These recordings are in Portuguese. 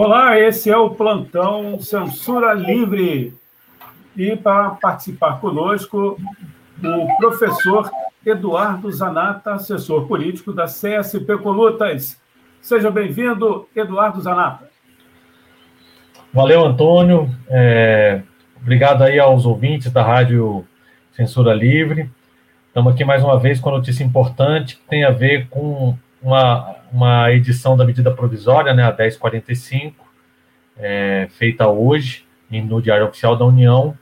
Olá, esse é o plantão Censura Livre. E para participar conosco, o professor Eduardo Zanata, assessor político da CSP Colutas. Seja bem-vindo, Eduardo Zanata. Valeu, Antônio. É, obrigado aí aos ouvintes da Rádio Censura Livre. Estamos aqui mais uma vez com notícia importante que tem a ver com uma, uma edição da medida provisória, né, a 1045, é, feita hoje no Diário Oficial da União,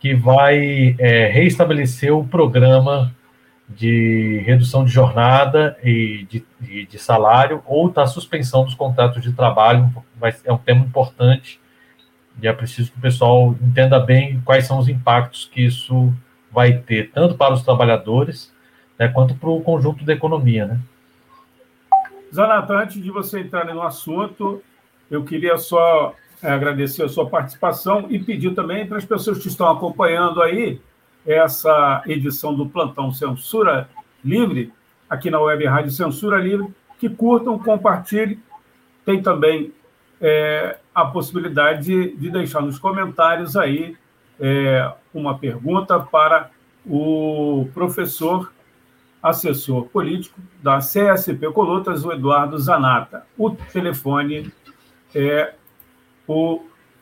que vai é, reestabelecer o programa de redução de jornada e de, de, salário ou da suspensão dos contratos de trabalho. Vai, é um tema importante e é preciso que o pessoal entenda bem quais são os impactos que isso vai ter, tanto para os trabalhadores né, quanto para o conjunto da economia. Né? Zanato, antes de você entrar no assunto, eu queria só é, agradecer a sua participação e pedir também para as pessoas que estão acompanhando aí essa edição do Plantão Censura Livre, aqui na Web Rádio Censura Livre, que curtam, compartilhem. Tem também é, a possibilidade de, de, deixar nos comentários aí é, uma pergunta para o professor assessor político da CSP Colotas, o Eduardo Zanata. O telefone é o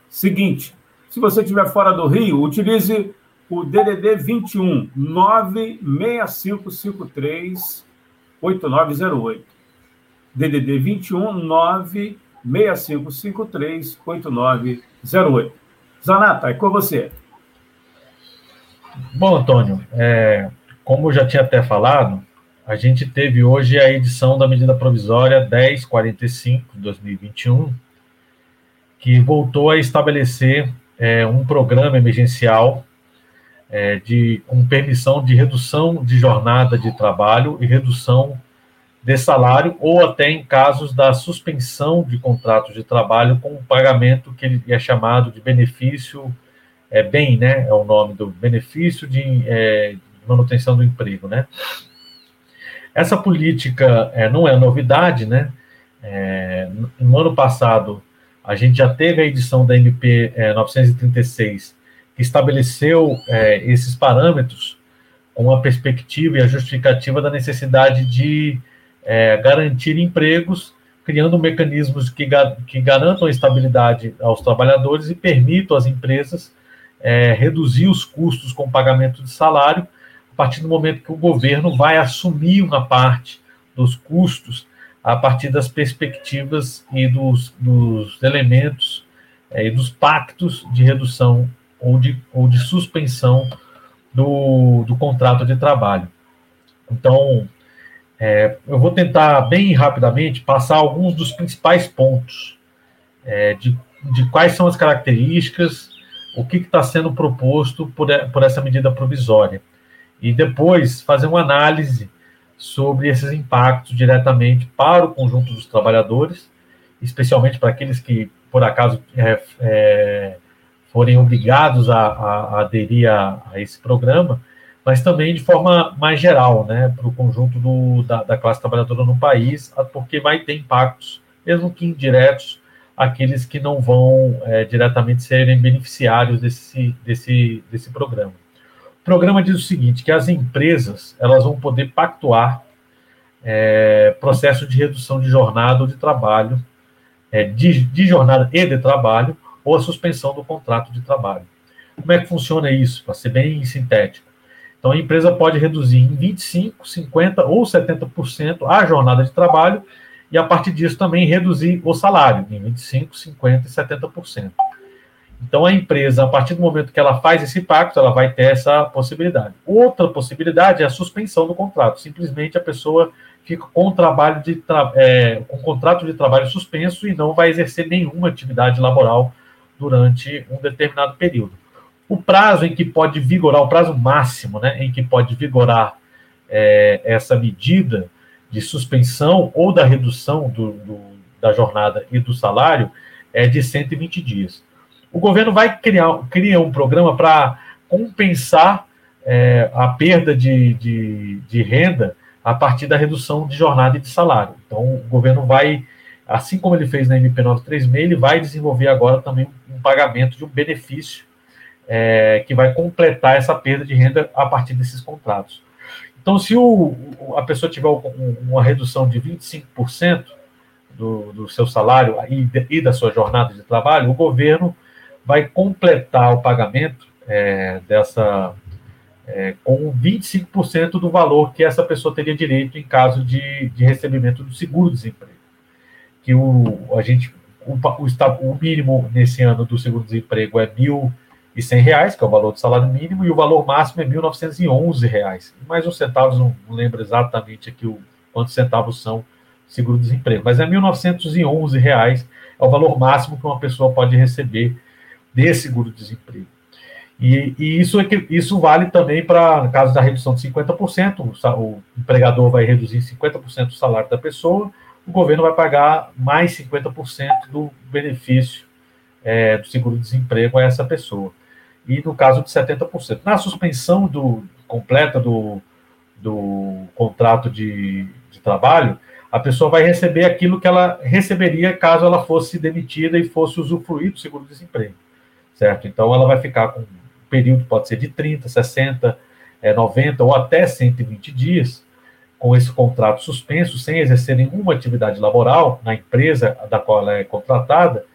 seguinte: se você estiver fora do Rio, utilize o DDD 21 96553 8908. DDD 21 96553 8908. Zanata, é com você. Bom, Antônio, é, como eu já tinha até falado, a gente teve hoje a edição da medida provisória 1045 de 2021, que voltou a estabelecer é, um programa emergencial é, de, com permissão de redução de jornada de trabalho e redução de salário, ou até em casos da suspensão de contratos de trabalho com um pagamento que ele é chamado de benefício, é bem, né? É o nome do benefício de, é, manutenção do emprego, né? Essa política é, não é novidade, né? É, no ano passado, a gente já teve a edição da MP é, 936, que estabeleceu é, esses parâmetros com a perspectiva e a justificativa da necessidade de é, garantir empregos, criando mecanismos que, que garantam a estabilidade aos trabalhadores e permitam às empresas é, reduzir os custos com pagamento de salário a partir do momento que o governo vai assumir uma parte dos custos a partir das perspectivas e dos, dos elementos é, e dos pactos de redução ou de, ou de suspensão do, do contrato de trabalho. Então, é, eu vou tentar bem rapidamente passar alguns dos principais pontos é, de, de quais são as características, o que está sendo proposto por, por essa medida provisória e depois fazer uma análise sobre esses impactos diretamente para o conjunto dos trabalhadores, especialmente para aqueles que, por acaso, é, é, forem obrigados a, a, a aderir a, a, esse programa, mas também de forma mais geral, né, para o conjunto do, da, da, classe trabalhadora no país, porque vai ter impactos, mesmo que indiretos, aqueles que não vão é, diretamente serem beneficiários desse, desse, desse programa. O programa diz o seguinte, que as empresas elas vão poder pactuar é, processo de redução de jornada ou de trabalho, é, de, de jornada e de trabalho, ou a suspensão do contrato de trabalho. Como é que funciona isso, para ser bem sintético? Então, a empresa pode reduzir em 25%, 50% ou 70% a jornada de trabalho e, a partir disso, também reduzir o salário em 25%, 50% e 70%. Então, a empresa, a partir do momento que ela faz esse pacto, ela vai ter essa possibilidade. Outra possibilidade é a suspensão do contrato. Simplesmente a pessoa fica com o trabalho de é, com contrato de trabalho suspenso e não vai exercer nenhuma atividade laboral durante um determinado período. O prazo em que pode vigorar, o prazo máximo né, em que pode vigorar é, essa medida de suspensão ou da redução do, do, da jornada e do salário é de 120 dias. O governo vai criar, criar um programa para compensar é, a perda de, de, de renda a partir da redução de jornada e de salário. Então, o governo vai, assim como ele fez na MP 936, ele vai desenvolver agora também um pagamento de um benefício é, que vai completar essa perda de renda a partir desses contratos. Então, se o, a pessoa tiver uma redução de 25% do, do seu salário e, e, da sua jornada de trabalho, o governo vai completar o pagamento é, dessa é, com 25% do valor que essa pessoa teria direito em caso de, de recebimento do seguro-desemprego. Que o, a gente, o, o, o mínimo nesse ano do seguro-desemprego é mil e cem reais, que é o valor do salário mínimo, e o valor máximo é 1.911 reais. Mais uns centavos, não, lembro exatamente aqui o, quantos centavos são seguro-desemprego, mas é 1.911 reais, é o valor máximo que uma pessoa pode receber de seguro-desemprego. E, e, isso, é que, isso vale também para, no caso da redução de 50%, o, o empregador vai reduzir 50% do salário da pessoa, o governo vai pagar mais 50% do benefício é, do seguro-desemprego a essa pessoa e no caso de 70%. Na suspensão do, completa do, do contrato de, de trabalho, a pessoa vai receber aquilo que ela receberia caso ela fosse demitida e fosse usufruir do seguro-desemprego, certo? Então, ela vai ficar com um período, pode ser de 30, 60, é, 90 ou até 120 dias, com esse contrato suspenso, sem exercer nenhuma atividade laboral na empresa da qual ela é contratada,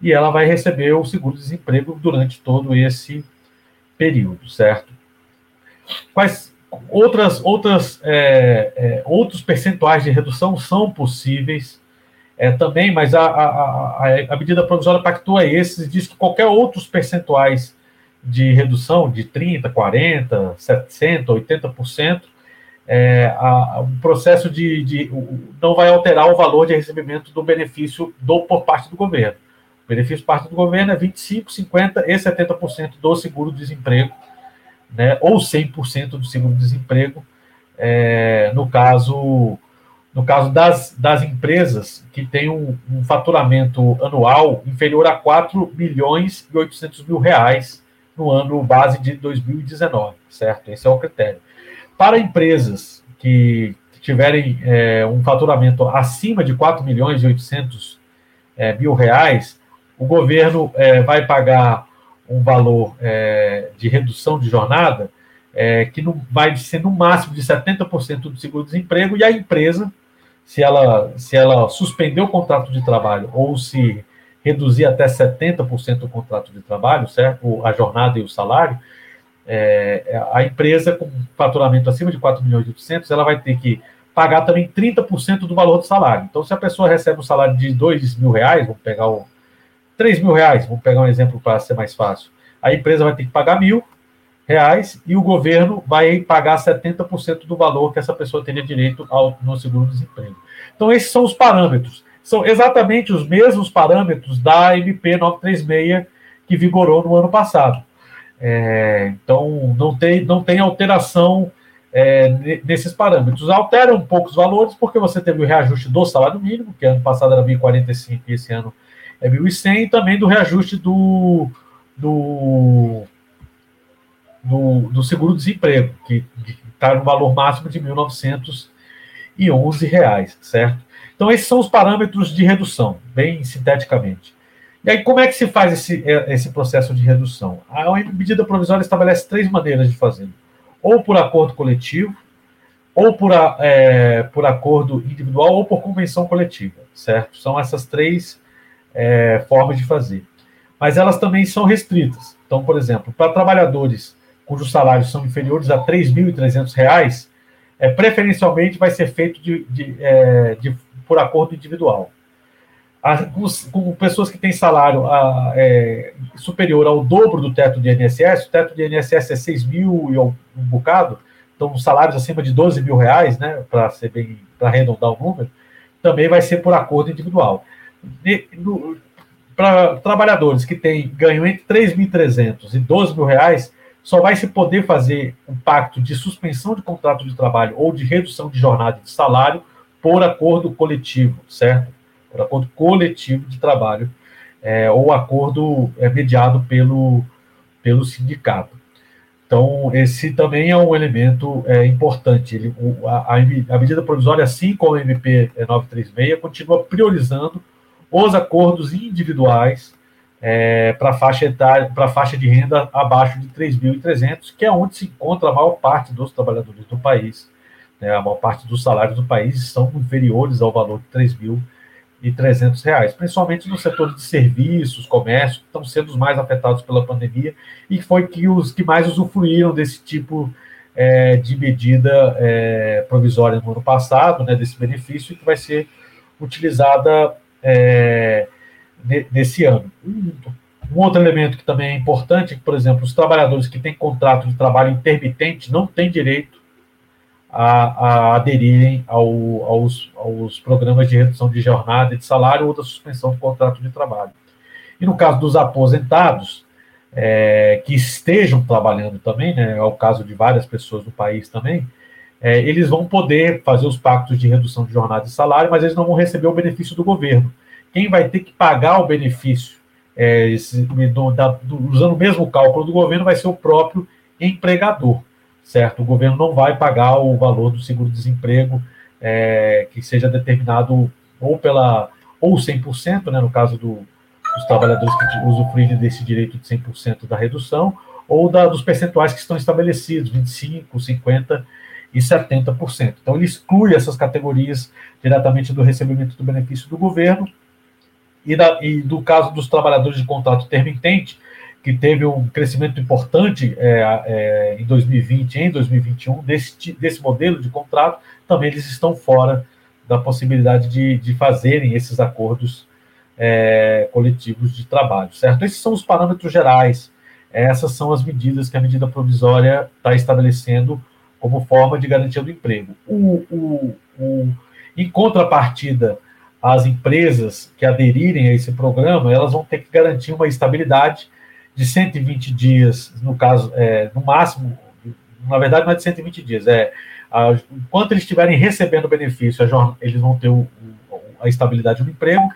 e ela vai receber o seguro-desemprego durante todo esse período, certo? Quais outras, outras, é, é, outros percentuais de redução são possíveis é, também, mas a, a, a, a, medida provisória pactua esses diz que qualquer outros percentuais de redução de 30%, 40%, 70%, 80%, é, a, o processo de, de, não vai alterar o valor de recebimento do benefício do, por parte do governo. O benefício parte do governo é 25%, 50% e 70% do seguro-desemprego, né, ou 100% do seguro-desemprego, é, no caso no caso das, das empresas que têm um, um, faturamento anual inferior a 4 milhões e 800 mil reais no ano base de 2019, certo? Esse é o critério. Para empresas que tiverem é, um faturamento acima de 4 milhões e 800 é, mil reais, o governo é, vai pagar um valor é, de redução de jornada é, que não, vai ser no máximo de 70% do seguro-desemprego e a empresa, se ela, se ela suspender o contrato de trabalho ou se reduzir até 70% do contrato de trabalho, certo? A jornada e o salário, é, a empresa com faturamento acima de 4 milhões e 800, ela vai ter que pagar também 30% do valor do salário. Então, se a pessoa recebe um salário de 2 mil reais, vamos pegar o 3 mil reais, vamos pegar um exemplo para ser mais fácil. A empresa vai ter que pagar mil reais e o governo vai pagar 70% do valor que essa pessoa teria direito ao, no seguro-desemprego. Então, esses são os parâmetros. São exatamente os mesmos parâmetros da MP 936 que vigorou no ano passado. É, então, não tem, não tem alteração é, nesses parâmetros. Altera um pouco os valores, porque você teve o reajuste do salário mínimo, que ano passado era 1.045 e esse ano é 1.100, e também do reajuste do, do, do, do seguro-desemprego, que está no valor máximo de R$ 1.911, certo? Então, esses são os parâmetros de redução, bem sinteticamente. E aí, como é que se faz esse, é, esse processo de redução? A medida provisória estabelece três maneiras de fazer: ou por acordo coletivo, ou por, é, por acordo individual, ou por convenção coletiva, certo? São essas três é, formas de fazer. Mas elas também são restritas. Então, por exemplo, para trabalhadores cujos salários são inferiores a R$ 3.300, é, preferencialmente vai ser feito de, de, é, de por acordo individual. com, com, pessoas que têm salário a, é, superior ao dobro do teto de INSS, o teto de INSS é 6 mil e um bocado, então salários acima de 12 mil reais, né, para ser bem, para arredondar o número, também vai ser por acordo individual para trabalhadores que têm ganham entre 3.300 e 12 mil reais, só vai se poder fazer um pacto de suspensão de contrato de trabalho ou de redução de jornada de salário por acordo coletivo, certo? Por acordo coletivo de trabalho, é, ou acordo é, mediado pelo, pelo sindicato. Então, esse também é um elemento é, importante. Ele, o, a, a, medida provisória, assim como a MP 936, continua priorizando os acordos individuais é, para faixa, faixa de renda abaixo de 3.300, que é onde se encontra a maior parte dos trabalhadores do país. Né, a maior parte dos salários do país são inferiores ao valor de 3.300 reais, principalmente no setor de serviços, comércio, que estão sendo os mais afetados pela pandemia, e foi que os que mais usufruíram desse tipo é, de medida é, provisória no ano passado, né, desse benefício, que vai ser utilizada desse ano. Um, outro elemento que também é importante é que, por exemplo, os trabalhadores que têm contrato de trabalho intermitente não têm direito a, a aderirem ao, aos, aos programas de redução de jornada e de salário ou da suspensão do contrato de trabalho. E no caso dos aposentados, é, que estejam trabalhando também, né, é o caso de várias pessoas do país também, é, eles vão poder fazer os pactos de redução de jornada e salário, mas eles não vão receber o benefício do governo quem vai ter que pagar o benefício, é, esse, do, da, do, usando o mesmo cálculo do governo, vai ser o próprio empregador, certo? O governo não vai pagar o valor do seguro-desemprego é, que seja determinado ou pela ou 100%, né, no caso do, dos trabalhadores que usufruem desse direito de 100% da redução, ou da, dos percentuais que estão estabelecidos, 25%, 50% e 70%. Então, ele exclui essas categorias diretamente do recebimento do benefício do governo e, da, e do caso dos trabalhadores de contrato intermitente, que teve um crescimento importante é, é, em 2020 e em 2021 desse, desse modelo de contrato, também eles estão fora da possibilidade de, de fazerem esses acordos é, coletivos de trabalho, certo? Esses são os parâmetros gerais, essas são as medidas que a medida provisória está estabelecendo como forma de garantia do emprego. O, o, o, em contrapartida, as empresas que aderirem a esse programa, elas vão ter que garantir uma estabilidade de 120 dias, no caso, é, no máximo, na verdade não é de 120 dias, é a, enquanto eles estiverem recebendo benefício, a, eles vão ter o, a estabilidade do emprego,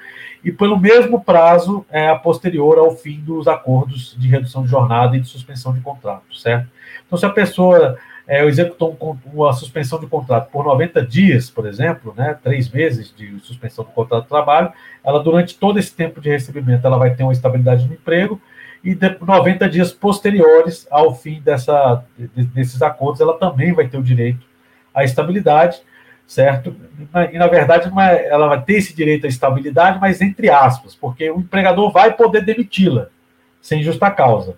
e pelo mesmo prazo é, posterior ao fim dos acordos de redução de jornada e de suspensão de contrato, certo? Então, se a pessoa é, executou um, uma suspensão de contrato por 90 dias, por exemplo, né, três meses de suspensão do contrato de trabalho, ela, durante todo esse tempo de recebimento, ela vai ter uma estabilidade no emprego, e de 90 dias posteriores ao fim dessa, desses acordos, ela também vai ter o direito à estabilidade, certo? E, na verdade, é, ela vai ter esse direito à estabilidade, mas entre aspas, porque o empregador vai poder demiti-la sem justa causa.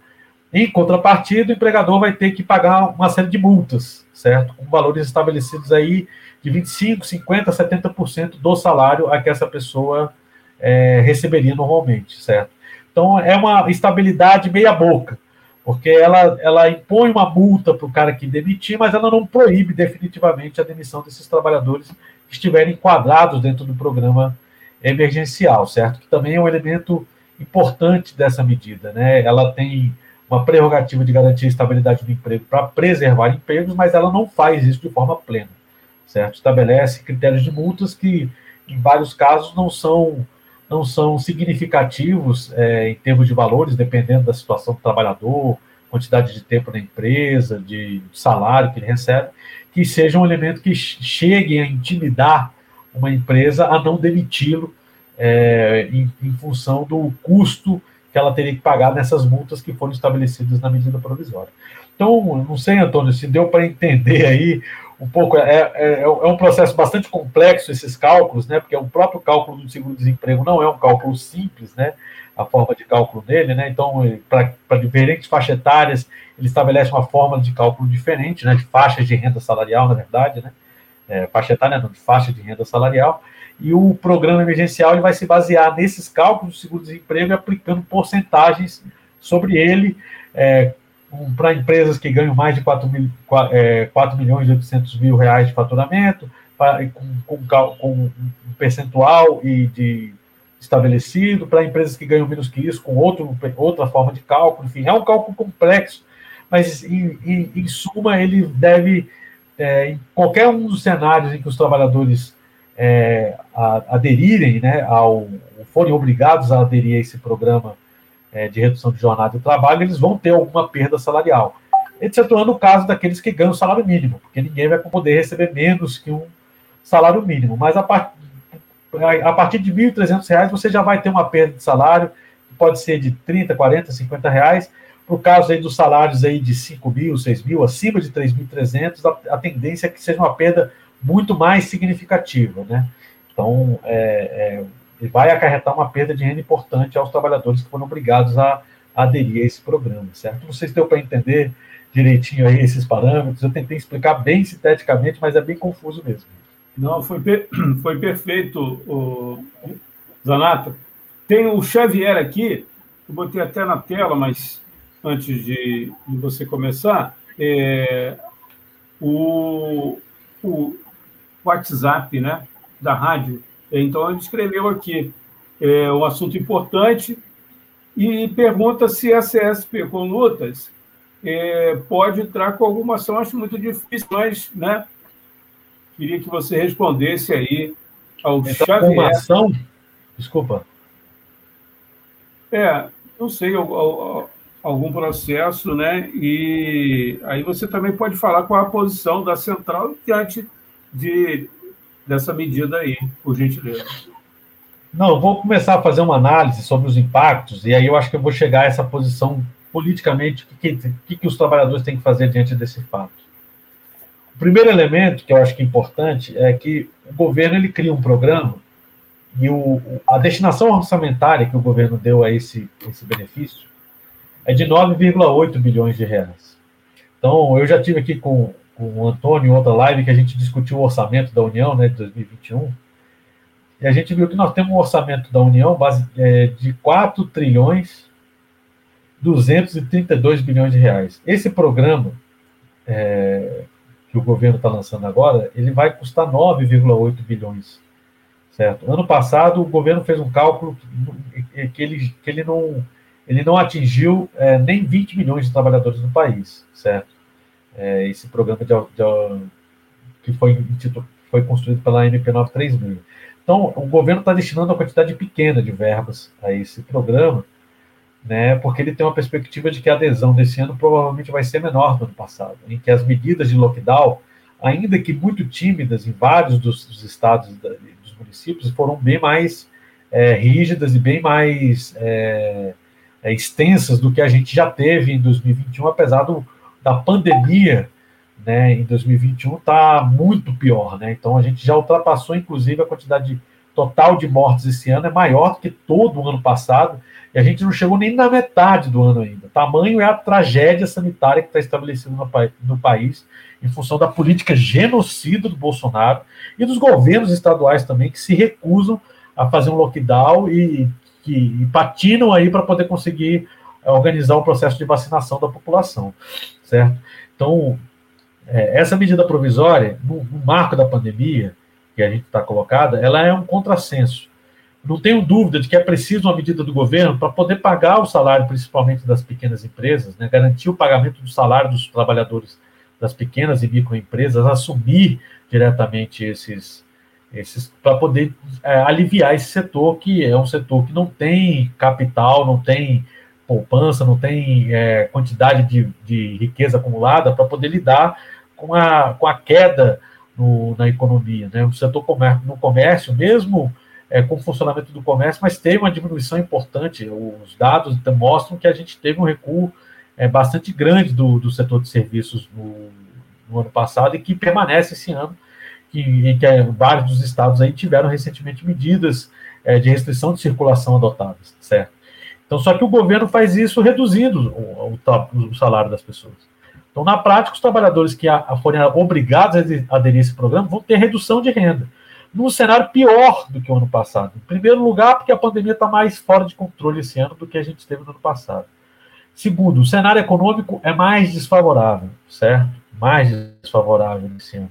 Em contrapartida, o empregador vai ter que pagar uma série de multas, certo? Com valores estabelecidos aí de 25%, 50%, 70% do salário a que essa pessoa é, receberia normalmente, certo? Então, é uma estabilidade meia-boca, porque ela, ela impõe uma multa para o cara que demitir, mas ela não proíbe definitivamente a demissão desses trabalhadores que estiverem enquadrados dentro do programa emergencial, certo? Que também é um elemento importante dessa medida, né? Ela tem uma prerrogativa de garantir a estabilidade do emprego para preservar empregos, mas ela não faz isso de forma plena, certo? Estabelece critérios de multas que, em vários casos, não são não são significativos é, em termos de valores, dependendo da situação do trabalhador, quantidade de tempo na empresa, de salário que ele recebe, que seja um elemento que chegue a intimidar uma empresa a não demiti-lo é, em, em função do custo que ela teria que pagar nessas multas que foram estabelecidas na medida provisória. Então, não sei, Antônio, se deu para entender aí um pouco, é, é, é, um processo bastante complexo esses cálculos, né, porque o próprio cálculo do seguro-desemprego não é um cálculo simples, né, a forma de cálculo dele, né, então, para diferentes faixas etárias, ele estabelece uma forma de cálculo diferente, né, de faixas de renda salarial, na verdade, né, é, faixa etária, não, de faixa de renda salarial, e o programa emergencial ele vai se basear nesses cálculos do seguro-desemprego e aplicando porcentagens sobre ele é, um, para empresas que ganham mais de 4, mil, 4, é, 4 milhões e 800 mil reais de faturamento, pra, com, com, com, um percentual e de estabelecido, para empresas que ganham menos que isso, com outro, outra forma de cálculo, enfim, é um cálculo complexo, mas em, em, em suma ele deve, é, em qualquer um dos cenários em que os trabalhadores é, a, aderirem, né, ao, forem obrigados a aderir a esse programa é, de redução de jornada de trabalho, eles vão ter alguma perda salarial. Excetuando o caso daqueles que ganham salário mínimo, porque ninguém vai poder receber menos que um salário mínimo. Mas a, part... a partir de R$ 1.300 você já vai ter uma perda de salário, que pode ser de 30, 40, 50 reais. Por caso aí dos salários aí de 5 mil, 6 mil, acima de 3.300, a, a tendência é que seja uma perda muito mais significativa, né? Então, é, é, vai acarretar uma perda de renda importante aos trabalhadores que foram obrigados a, a aderir a esse programa, certo? Não sei se deu para entender direitinho aí esses parâmetros, eu tentei explicar bem sinteticamente, mas é bem confuso mesmo. Não, foi, per... foi perfeito, o... Zanata. Tem o Xavier aqui, eu botei até na tela, mas antes de, de você começar, é... o... o WhatsApp né, da rádio. Então, ele escreveu aqui é, um assunto importante e pergunta se a CSP com lutas é, pode entrar com alguma ação. Acho muito difícil, mas né, queria que você respondesse aí ao então, Xavier. Uma ação? Desculpa. É, não sei, algum processo, né? E aí você também pode falar qual a posição da central diante de, dessa medida aí, por gentileza. Não, eu vou começar a fazer uma análise sobre os impactos, e aí eu acho que eu vou chegar a essa posição politicamente, o que, que, que os trabalhadores têm que fazer diante desse fato. O primeiro elemento que eu acho que é importante é que o governo ele cria um programa e o, a destinação orçamentária que o governo deu a esse, esse benefício é de 9,8 bilhões de reais. Então, eu já tive aqui com com o Antônio em outra live que a gente discutiu o orçamento da União né, de 2021. E a gente viu que nós temos um orçamento da União base, é, de 4 trilhões 232 bilhões de reais. Esse programa é, que o governo está lançando agora, ele vai custar 9,8 bilhões. Certo? Ano passado, o governo fez um cálculo que, que, ele, que ele, não, ele não atingiu é, nem 20 milhões de trabalhadores no país. Certo? É, esse programa de, de, que foi, foi construído pela MP 93000. Então, o governo está destinando uma quantidade pequena de verbas a esse programa, né, porque ele tem uma perspectiva de que a adesão desse ano provavelmente vai ser menor do ano passado, em que as medidas de lockdown, ainda que muito tímidas em vários dos, dos estados da, dos municípios, foram bem mais é, rígidas e bem mais é, é, extensas do que a gente já teve em 2021, apesar do, da pandemia né, em 2021 está muito pior. Né? Então a gente já ultrapassou, inclusive, a quantidade total de mortes esse ano é maior do que todo o ano passado, e a gente não chegou nem na metade do ano ainda. Tamanho é a tragédia sanitária que está estabelecida no, no país, em função da política genocida do Bolsonaro e dos governos estaduais também, que se recusam a fazer um lockdown e que patinam aí para poder conseguir organizar o processo de vacinação da população, certo? Então, é, essa medida provisória, no, no, marco da pandemia que a gente está colocada, ela é um contrassenso. Não tenho dúvida de que é preciso uma medida do governo para poder pagar o salário, principalmente das pequenas empresas, né, garantir o pagamento do salário dos trabalhadores das pequenas e microempresas, assumir diretamente esses, esses para poder é, aliviar esse setor, que é um setor que não tem capital, não tem poupança, não tem é, quantidade de, de riqueza acumulada para poder lidar com a, com a queda no, na economia. Né? O setor comércio, no comércio, mesmo é, com o funcionamento do comércio, mas teve uma diminuição importante. Os dados mostram que a gente teve um recuo é, bastante grande do, do setor de serviços no, no ano passado e que permanece esse ano, que, que é, vários dos estados aí tiveram recentemente medidas é, de restrição de circulação adotadas, certo? Então, só que o governo faz isso reduzindo o, o, o salário das pessoas. Então, na prática, os trabalhadores que a, a forem obrigados a aderir a esse programa vão ter redução de renda, num cenário pior do que o ano passado. Em primeiro lugar, porque a pandemia está mais fora de controle esse ano do que a gente teve no ano passado. Segundo, o cenário econômico é mais desfavorável, certo? Mais desfavorável esse ano.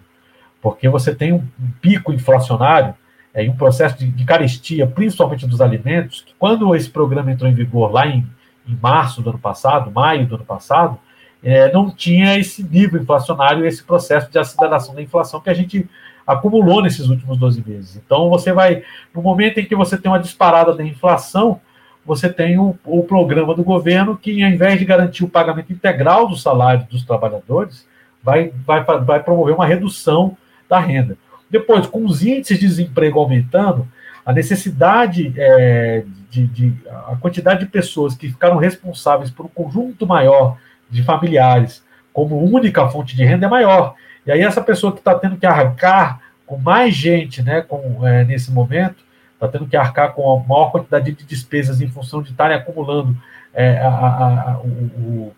Porque você tem um pico inflacionário é, em um processo de, de carestia, principalmente dos alimentos, que quando esse programa entrou em vigor lá em, em março do ano passado, maio do ano passado, é, não tinha esse nível inflacionário, esse processo de aceleração da inflação que a gente acumulou nesses últimos 12 meses. Então, você vai, no momento em que você tem uma disparada da inflação, você tem o, o programa do governo que, ao invés de garantir o pagamento integral do salário dos trabalhadores, vai, vai, vai promover uma redução da renda. Depois, com os índices de desemprego aumentando, a necessidade é, de, de, a quantidade de pessoas que ficaram responsáveis por um conjunto maior de familiares como única fonte de renda é maior. E aí essa pessoa que está tendo que arcar com mais gente, né, com, é, nesse momento, está tendo que arcar com a maior quantidade de despesas em função de estarem acumulando é, a, a, a, o,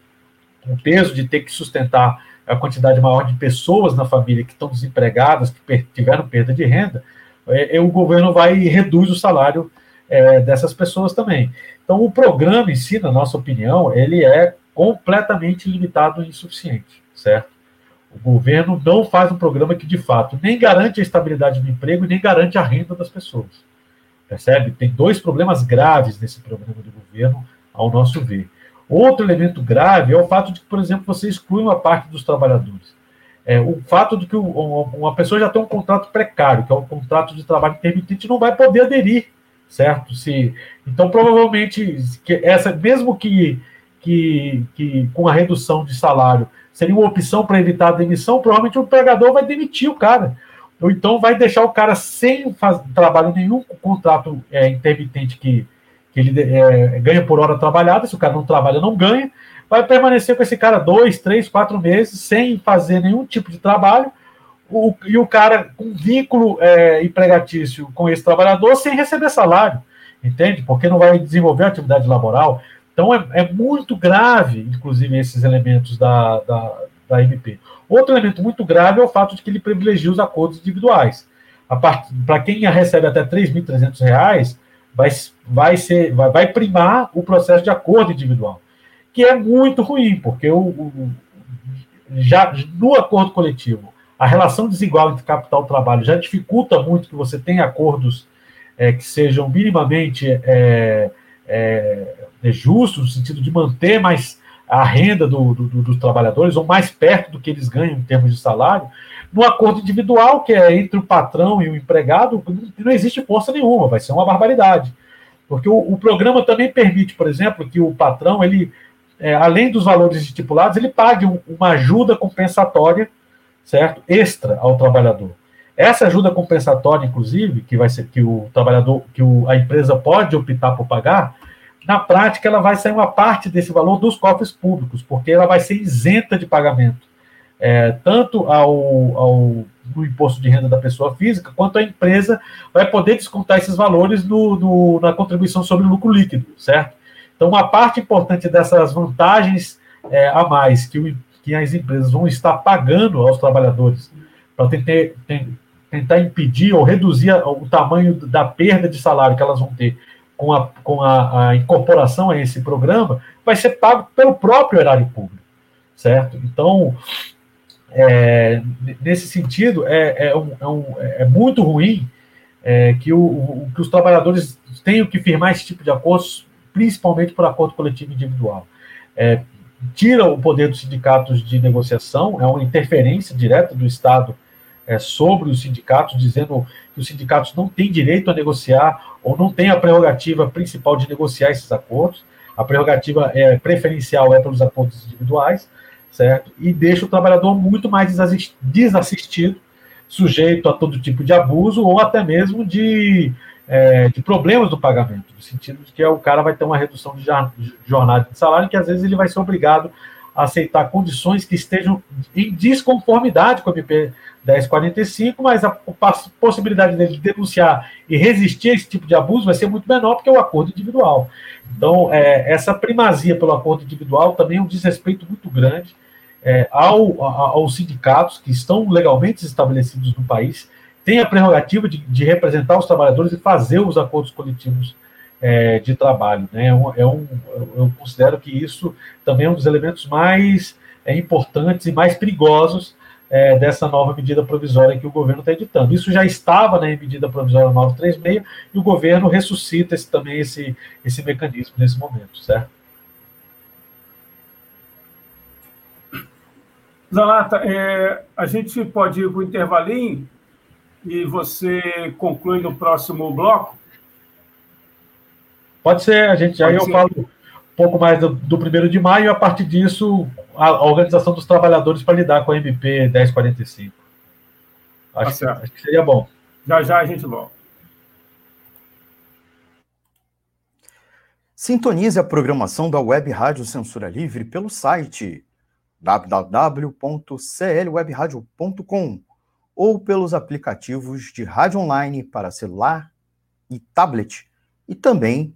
o, peso de ter que sustentar a quantidade maior de pessoas na família que estão desempregadas, que tiveram perda de renda, é, é, o governo vai e reduz o salário é, dessas pessoas também. Então, o programa em si, na nossa opinião, ele é completamente limitado e insuficiente, certo? O governo não faz um programa que, de fato, nem garante a estabilidade do emprego nem garante a renda das pessoas. Percebe? Tem dois problemas graves nesse programa do governo, ao nosso ver. Outro elemento grave é o fato de que, por exemplo, você exclui uma parte dos trabalhadores. É, o fato de que uma pessoa já tem um contrato precário, que é um contrato de trabalho intermitente, não vai poder aderir, certo? Se, então, provavelmente, essa, mesmo que, que, que com a redução de salário seria uma opção para evitar a demissão, provavelmente o empregador vai demitir o cara. Ou então vai deixar o cara sem faz, trabalho nenhum, com contrato é, intermitente que ele é, ganha por hora trabalhada, se o cara não trabalha, não ganha, vai permanecer com esse cara dois, três, quatro meses, sem fazer nenhum tipo de trabalho, o, e o cara com vínculo é, empregatício com esse trabalhador sem receber salário, entende? Porque não vai desenvolver atividade laboral. Então é, é muito grave, inclusive, esses elementos da, da, da MP. Outro elemento muito grave é o fato de que ele privilegia os acordos individuais. Para quem recebe até R$ 3.300, vai, vai, ser, vai, vai primar o processo de acordo individual, que é muito ruim, porque o, o já no acordo coletivo, a relação desigual entre capital e trabalho já dificulta muito que você tenha acordos é, que sejam minimamente é, é, é, justos, no sentido de manter mais a renda do, do, dos trabalhadores, ou mais perto do que eles ganham em termos de salário, no acordo individual, que é entre o patrão e o empregado, não existe força nenhuma, vai ser uma barbaridade. Porque o, o programa também permite, por exemplo, que o patrão, ele, é, além dos valores estipulados, ele pague um, uma ajuda compensatória, certo? Extra ao trabalhador. Essa ajuda compensatória, inclusive, que vai ser que o trabalhador, que o, a empresa pode optar por pagar, na prática ela vai sair uma parte desse valor dos cofres públicos, porque ela vai ser isenta de pagamento, é, tanto ao, ao no imposto de renda da pessoa física, quanto a empresa vai poder descontar esses valores no, no, na contribuição sobre o lucro líquido, certo? Então, uma parte importante dessas vantagens é, a mais que, o, que as empresas vão estar pagando aos trabalhadores para tentar, tentar impedir ou reduzir o tamanho da perda de salário que elas vão ter com a, com a, a incorporação a esse programa, vai ser pago pelo próprio erário público, certo? Então, é, nesse sentido, é, é, um, é, um, é muito ruim é, que, o, que os trabalhadores tenham que firmar esse tipo de acordos, principalmente por acordo coletivo individual. É, tira o poder dos sindicatos de negociação, é uma interferência direta do Estado é, sobre os sindicatos, dizendo que os sindicatos não têm direito a negociar ou não têm a prerrogativa principal de negociar esses acordos. A prerrogativa é preferencial é pelos acordos individuais, certo? E deixa o trabalhador muito mais desassistido, sujeito a todo tipo de abuso ou até mesmo de, é, de problemas do pagamento, no sentido de que o cara vai ter uma redução de jornada de salário que às vezes ele vai ser obrigado aceitar condições que estejam em desconformidade com a MP 1045, mas a possibilidade dele denunciar e resistir a esse tipo de abuso vai ser muito menor, porque é o acordo individual. Então, é, essa primazia pelo acordo individual também é um desrespeito muito grande é, ao, aos sindicatos que estão legalmente estabelecidos no país, têm a prerrogativa de, de representar os trabalhadores e fazer os acordos coletivos é, de trabalho. Né? É um, é um, eu considero que isso também é um dos elementos mais é, importantes e mais perigosos é, dessa nova medida provisória que o governo está editando. Isso já estava na medida provisória 936 e o governo ressuscita esse, também esse, esse mecanismo nesse momento, certo? Zanata, é, a gente pode ir para o intervalinho e você conclui no próximo bloco? Pode ser, a gente já eu falo um pouco mais do, do primeiro de maio, e a partir disso, a, a organização dos trabalhadores para lidar com a MP 1045. Acho, tá acho que seria bom. Já já a gente volta. Sintonize a programação da Web Rádio Censura Livre pelo site www.clwebradio.com ou pelos aplicativos de rádio online para celular e tablet e também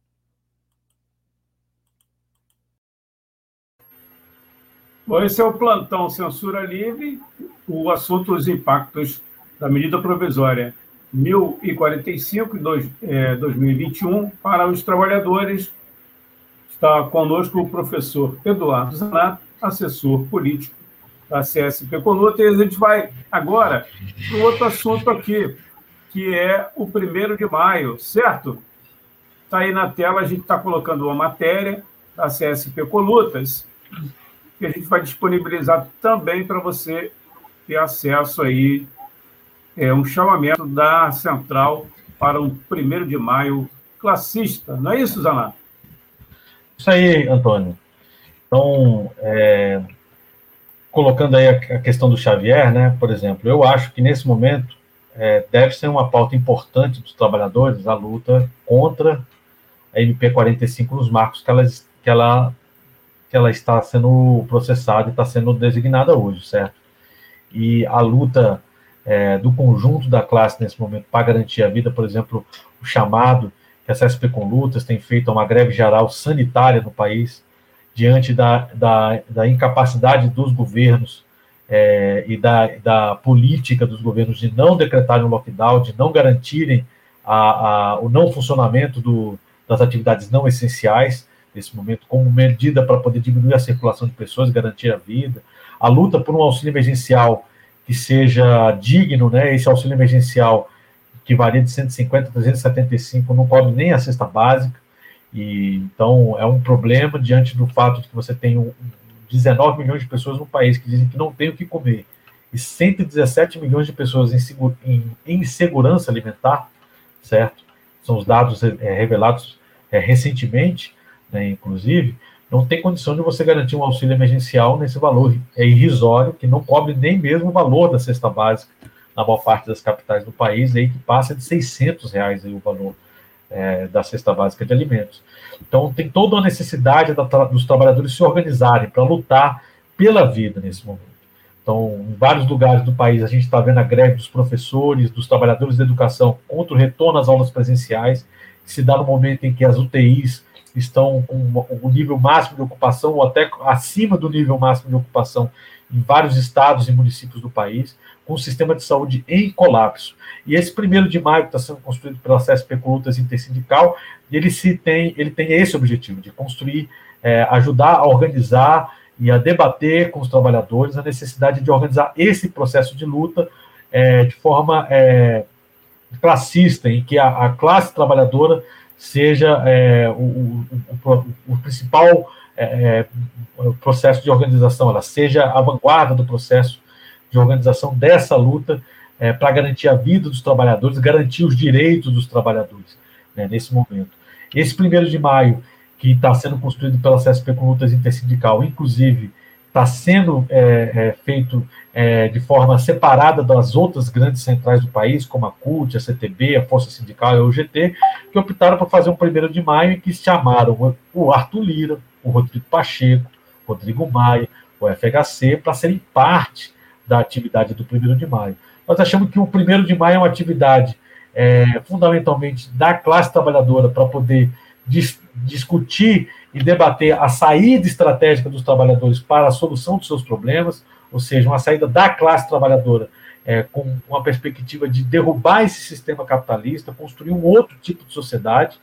Bom, esse é o plantão Censura Livre, o assunto os impactos da medida provisória 1045 de é, 2021 para os trabalhadores. Está conosco o professor Eduardo Zanato, assessor político da CSP Coluta, e a gente vai agora para outro assunto aqui, que é o primeiro de maio, certo? Está aí na tela, a gente está colocando uma matéria da CSP Colutas, que a gente vai disponibilizar também para você ter acesso aí, é, um chamamento da Central para um primeiro de maio classista. Não é isso, Zaná? Isso aí, Antônio. Então, é, colocando aí a, questão do Xavier, né, por exemplo, eu acho que nesse momento é, deve ser uma pauta importante dos trabalhadores a luta contra a MP 45 nos marcos que ela, que ela que ela está sendo processada e está sendo designada hoje, certo? E a luta é, do conjunto da classe nesse momento para garantir a vida, por exemplo, o chamado que a CSP com Lutas tem feito a uma greve geral sanitária no país, diante da, da, da incapacidade dos governos é, e da, da política dos governos de não decretarem um lockdown, de não garantirem a, a, o não funcionamento do, das atividades não essenciais, nesse momento, como medida para poder diminuir a circulação de pessoas, garantir a vida, a luta por um auxílio emergencial que seja digno, né? Esse auxílio emergencial que varia de 150 a 375 não cobre nem a cesta básica, e então é um problema diante do fato de que você tem um, 19 milhões de pessoas no país que dizem que não tem o que comer e 117 milhões de pessoas em, insegurança alimentar, certo? São os dados é, revelados é, recentemente né, inclusive, não tem condição de você garantir um auxílio emergencial nesse valor é irrisório, que não cobre nem mesmo o valor da cesta básica na maior parte das capitais do país, aí que passa de 600 reais aí o valor é, da cesta básica de alimentos. Então, tem toda a necessidade da, dos trabalhadores se organizarem para lutar pela vida nesse momento. Então, em vários lugares do país, a gente está vendo a greve dos professores, dos trabalhadores da educação contra o retorno às aulas presenciais, que se dá no momento em que as UTIs estão com o nível máximo de ocupação ou até acima do nível máximo de ocupação em vários estados e municípios do país, com o sistema de saúde em colapso. E esse primeiro de maio que está sendo construído pela CSP Colutas Intersindical, ele se tem, ele tem esse objetivo de construir, é, ajudar a organizar e a debater com os trabalhadores a necessidade de organizar esse processo de luta é, de forma é, classista, em que a, a classe trabalhadora seja é, o, o, o, principal é, é processo de organização, ela seja a vanguarda do processo de organização dessa luta é, para garantir a vida dos trabalhadores, garantir os direitos dos trabalhadores. né, nesse momento. Esse primeiro de maio, que está sendo construído pela CSP com lutas intersindical, inclusive está sendo é, é, feito é, de forma separada das outras grandes centrais do país, como a CUT, a CTB, a Força Sindical e a UGT, que optaram por fazer um primeiro de maio e que chamaram o Arthur Lira, o Rodrigo Pacheco, Rodrigo Maia, o FHC, para serem parte da atividade do primeiro de maio. Nós achamos que o primeiro de maio é uma atividade é, fundamentalmente da classe trabalhadora para poder dis discutir e debater a saída estratégica dos trabalhadores para a solução dos seus problemas, ou seja, uma saída da classe trabalhadora é, com uma perspectiva de derrubar esse sistema capitalista, construir um outro tipo de sociedade.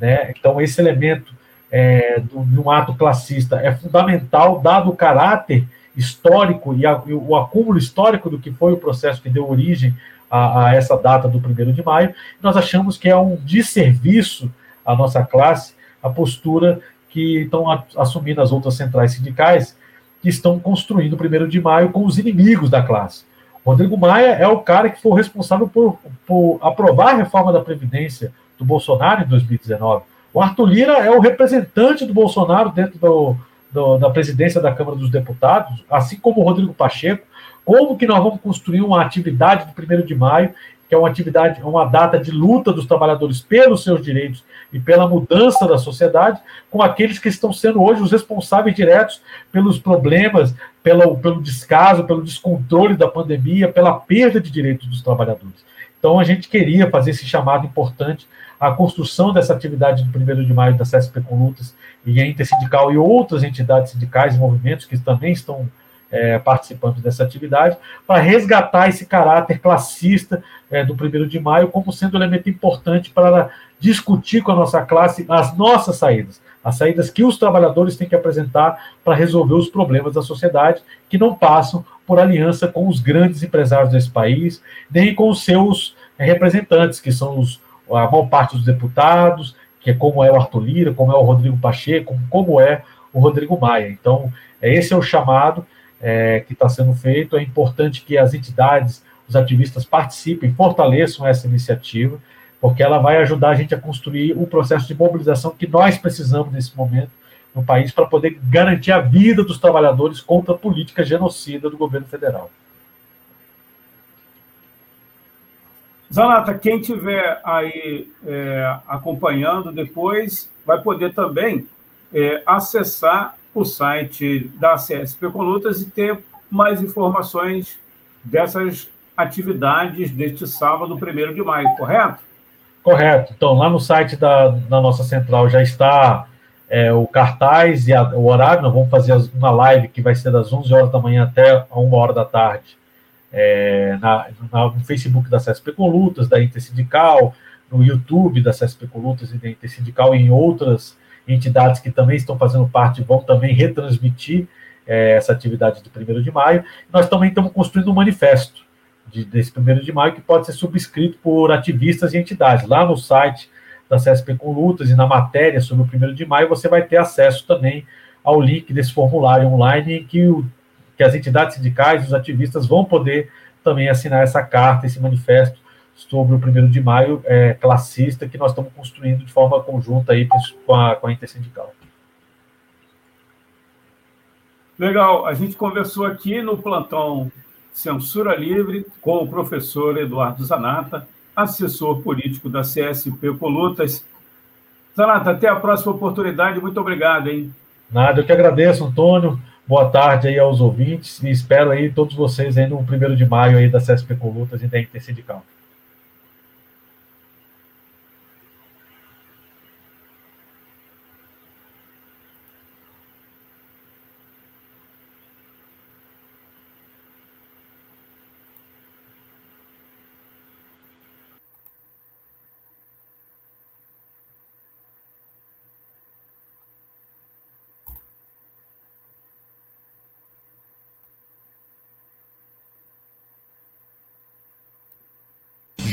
Né? Então, esse elemento é, de um ato classista é fundamental, dado o caráter histórico e, a, e, o acúmulo histórico do que foi o processo que deu origem a, a essa data do 1 de maio. Nós achamos que é um desserviço à nossa classe a postura que estão assumindo as outras centrais sindicais, que estão construindo o 1 de maio com os inimigos da classe. Rodrigo Maia é o cara que foi responsável por, por aprovar a reforma da Previdência do Bolsonaro em 2019. O Arthur Lira é o representante do Bolsonaro dentro do, do, da presidência da Câmara dos Deputados, assim como o Rodrigo Pacheco. Como que nós vamos construir uma atividade do 1 de maio que é uma atividade, uma data de luta dos trabalhadores pelos seus direitos e pela mudança da sociedade, com aqueles que estão sendo hoje os responsáveis diretos pelos problemas, pelo, pelo descaso, pelo descontrole da pandemia, pela perda de direitos dos trabalhadores. Então, a gente queria fazer esse chamado importante à construção dessa atividade do 1 de maio da CSP com Lutas e a Intersindical e outras entidades sindicais e movimentos que também estão é, participando dessa atividade, para resgatar esse caráter classista é, do 1 de maio como sendo um elemento importante para discutir com a nossa classe as nossas saídas, as saídas que os trabalhadores têm que apresentar para resolver os problemas da sociedade, que não passam por aliança com os grandes empresários desse país, nem com os seus representantes, que são os, a maior parte dos deputados, que é como é o Arthur Lira, como é o Rodrigo Pacheco, como é o Rodrigo Maia. Então, esse é o chamado é, que está sendo feito. É importante que as entidades, os ativistas participem, fortaleçam essa iniciativa, porque ela vai ajudar a gente a construir o processo de mobilização que nós precisamos nesse momento no país para poder garantir a vida dos trabalhadores contra a política genocida do governo federal. Zanata, quem estiver aí é, acompanhando depois vai poder também é, acessar o site da CSP Colutas e ter mais informações dessas atividades deste sábado, 1 de maio, correto? Correto. Então, lá no site da, da nossa central já está é, o cartaz e a, o horário. Nós vamos fazer uma live que vai ser das 11 horas da manhã até a 1 hora da tarde é, na, na, no Facebook da CSP Colutas, da Intersindical, no YouTube da CSP Colutas e da Intersindical e em outras entidades que também estão fazendo parte vão também retransmitir é, essa atividade do 1 de maio. Nós também estamos construindo um manifesto de, desse 1 de maio que pode ser subscrito por ativistas e entidades. Lá no site da CSP com Lutas e na matéria sobre o 1 de maio, você vai ter acesso também ao link desse formulário online que, o, que as entidades sindicais, os ativistas vão poder também assinar essa carta, esse manifesto sobre o 1 de maio é, classista que nós estamos construindo de forma conjunta aí com a, com a Intersindical. Legal, a gente conversou aqui no plantão Censura Livre com o professor Eduardo Zanata, assessor político da CSP Colutas. Zanata, até a próxima oportunidade, muito obrigado, hein? Nada, eu que agradeço, Antônio. Boa tarde aí aos ouvintes e espero aí todos vocês aí no 1 de maio aí da CSP Colutas e da Intersindical.